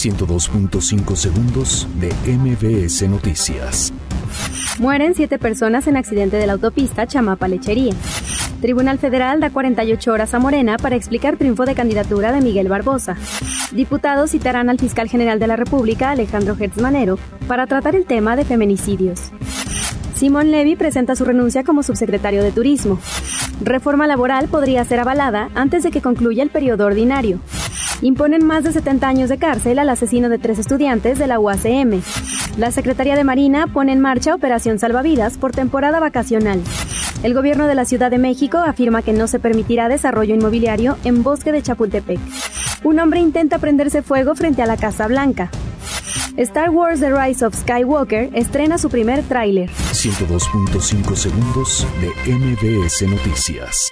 102.5 segundos de MBS Noticias. Mueren siete personas en accidente de la autopista Chamapa-Lechería. Tribunal Federal da 48 horas a Morena para explicar triunfo de candidatura de Miguel Barbosa. Diputados citarán al fiscal general de la República, Alejandro Hertz Manero, para tratar el tema de feminicidios. Simón Levy presenta su renuncia como subsecretario de Turismo. Reforma laboral podría ser avalada antes de que concluya el periodo ordinario. Imponen más de 70 años de cárcel al asesino de tres estudiantes de la UACM. La Secretaría de Marina pone en marcha Operación Salvavidas por temporada vacacional. El gobierno de la Ciudad de México afirma que no se permitirá desarrollo inmobiliario en Bosque de Chapultepec. Un hombre intenta prenderse fuego frente a la Casa Blanca. Star Wars The Rise of Skywalker estrena su primer tráiler. 102.5 segundos de MBS Noticias.